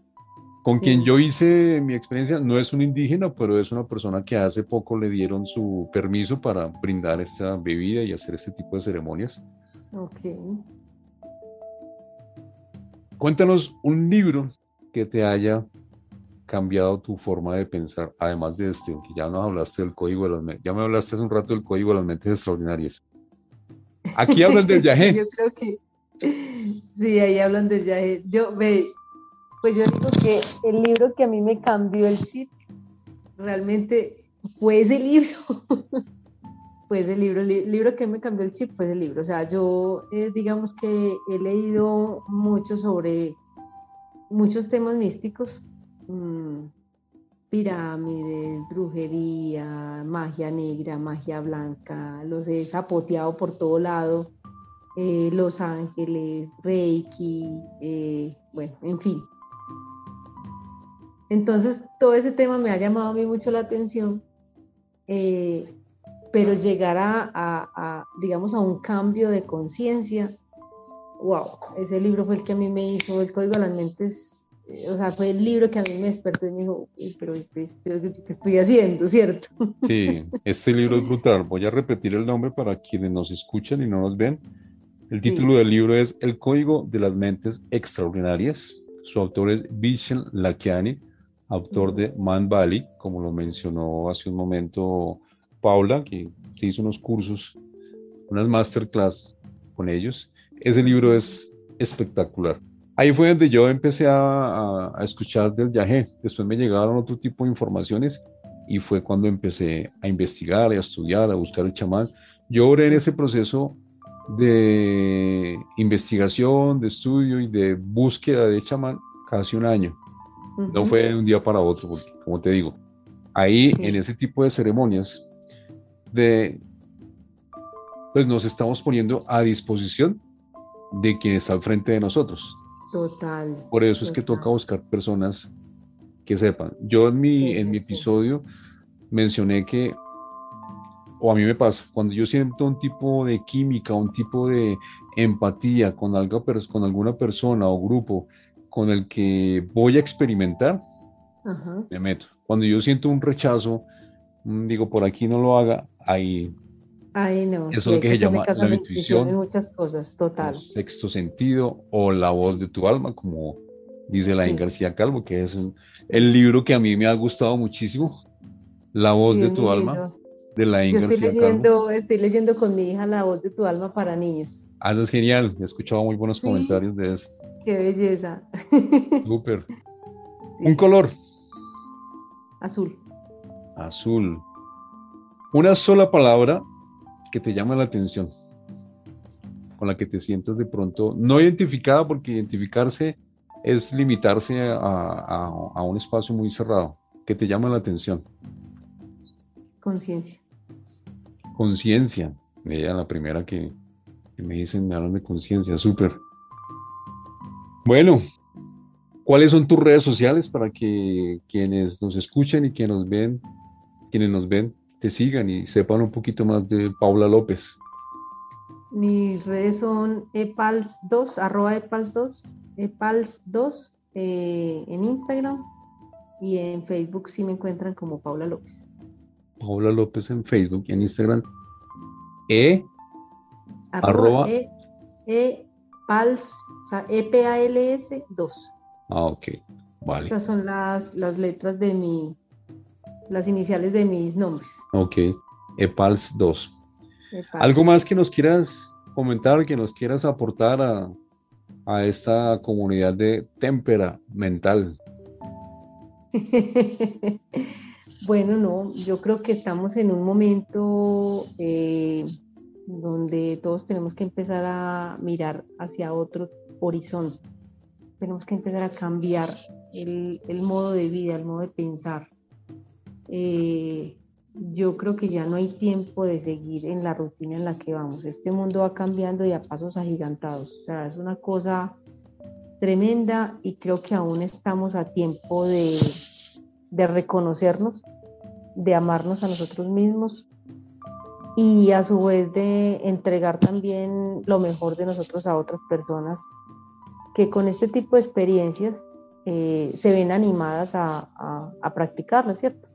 Con quien yo hice mi experiencia no es un indígena, pero es una persona que hace poco le dieron su permiso para brindar esta bebida y hacer este tipo de ceremonias. Ok. Cuéntanos un libro que te haya cambiado tu forma de pensar, además de este, que ya nos hablaste del código de las ya me hablaste hace un rato del código de las mentes extraordinarias. Aquí hablan del viaje. Yo creo que sí, ahí hablan del viaje. Yo ve, pues yo digo que el libro que a mí me cambió el chip realmente fue ese libro. fue ese libro, el libro que me cambió el chip fue ese libro. O sea, yo eh, digamos que he leído mucho sobre muchos temas místicos, mm, pirámides, brujería, magia negra, magia blanca, los he zapoteado por todo lado, eh, Los Ángeles, Reiki, eh, bueno, en fin, entonces, todo ese tema me ha llamado a mí mucho la atención, eh, pero llegar a, digamos, a un cambio de conciencia, wow, ese libro fue el que a mí me hizo el Código de las Mentes, o sea, fue el libro que a mí me despertó y me dijo, pero ¿qué estoy haciendo, cierto? Sí, este libro es brutal. Voy a repetir el nombre para quienes nos escuchan y no nos ven. El título del libro es El Código de las Mentes Extraordinarias. Su autor es Vishen Lakiani autor de Man Valley, como lo mencionó hace un momento Paula, que se hizo unos cursos, unas masterclass con ellos. Ese libro es espectacular. Ahí fue donde yo empecé a, escuchar del viaje. Después me llegaron otro tipo de informaciones y fue cuando empecé a investigar, a estudiar, a buscar el chamán. Yo oré en ese proceso de investigación, de estudio y de búsqueda de chamán casi un año. No fue de un día para otro, porque como te digo, ahí en ese tipo de ceremonias, de, pues nos estamos poniendo a disposición de quien está al frente de nosotros. Total. Por eso es que toca buscar personas que sepan. Yo en mi, en mi episodio mencioné que, o a mí me pasa, cuando yo siento un tipo de química, un tipo de empatía con, algo, con alguna persona o grupo con el que voy a experimentar, me meto. Cuando yo siento un rechazo, mm, digo, por aquí no lo haga, ahí... Ahí no. Eso es lo que, se llama la, intuición. En muchas cosas, total. sexto sentido o la voz de tu alma, como dice la García Calvo, que es el, libro que a mí me ha gustado muchísimo. La voz de tu alma, de la estoy leyendo, Estoy leyendo con mi hija La voz de tu alma para niños. Ah, eso es genial. He escuchado muy buenos comentarios de eso. Qué belleza. Súper. Un color. Azul. Azul. Una sola palabra que te llama la atención, con la que te sientas de pronto no identificada, porque identificarse es limitarse a, un espacio muy cerrado, que te llama la atención. Conciencia. Conciencia. Ella la primera que, que me dicen, me hablan de conciencia, súper. Bueno, ¿cuáles son tus redes sociales para que quienes nos escuchen y quienes nos ven, quienes nos ven, te sigan y sepan un poquito más de Paula López? Mis redes son epals2, arroba epals2, epals2 eh, en Instagram y en Facebook sí me encuentran como Paula López. Paula López en Facebook y en Instagram. E arroba, e, e PALS, o sea, EPALS 2. Ah, ok, vale. Estas son las, las letras de mi, las iniciales de mis nombres. Ok, EPALS 2. ¿Algo más que nos quieras comentar, que nos quieras aportar a, a esta comunidad de témpera mental? bueno, no, yo creo que estamos en un momento eh, donde todos tenemos que empezar a mirar hacia otro horizonte. Tenemos que empezar a cambiar el, modo de vida, el modo de pensar. Eh, yo creo que ya no hay tiempo de seguir en la rutina en la que vamos. Este mundo va cambiando y a pasos agigantados. O sea, es una cosa tremenda y creo que aún estamos a tiempo de, reconocernos, de amarnos a nosotros mismos y a su vez de entregar también lo mejor de nosotros a otras personas que con este tipo de experiencias eh, se ven animadas a, a, practicarlo, ¿cierto?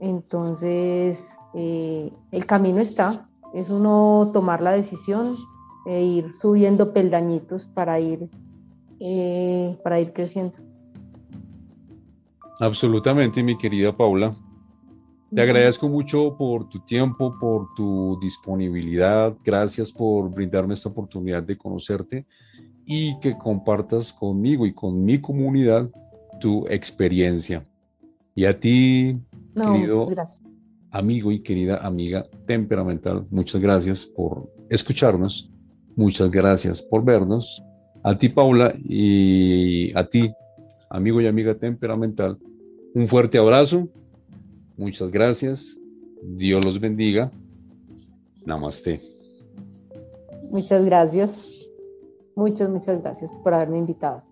Entonces, eh, el camino está, es uno tomar la decisión e ir subiendo peldañitos para ir, eh, para ir creciendo. Absolutamente, mi querida Paula. Te agradezco mucho por tu tiempo, por tu disponibilidad. Gracias por brindarme esta oportunidad de conocerte y que compartas conmigo y con mi comunidad tu experiencia. Y a ti, querido amigo y querida amiga temperamental, muchas gracias por escucharnos. Muchas gracias por vernos. A ti, Paula, y a ti, amigo y amiga temperamental, un fuerte abrazo Muchas gracias. Dios los bendiga. Namaste. Muchas gracias. Muchas, muchas gracias por haberme invitado.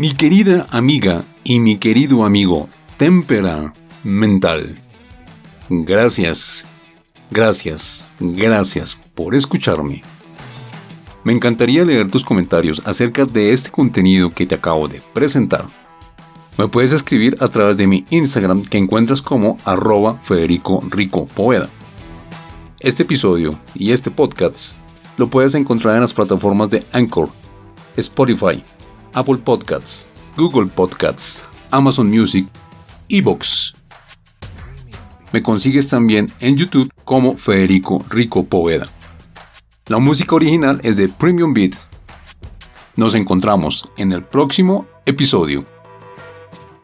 Mi querida amiga y mi querido amigo, témpera mental. Gracias, gracias, gracias por escucharme. Me encantaría leer tus comentarios acerca de este contenido que te acabo de presentar. Me puedes escribir a través de mi Instagram que encuentras como arroba Federico Rico Poeda. Este episodio y este podcast lo puedes encontrar en las plataformas de Anchor, Spotify, Apple Podcasts, Google Podcasts, Amazon Music, Evox me consigues también en YouTube como Federico Rico Poveda. La música original es de Premium Beat. Nos encontramos en el próximo episodio.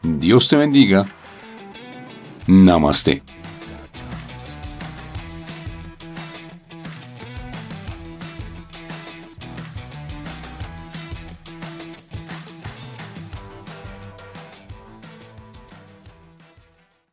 Dios te bendiga. Namaste.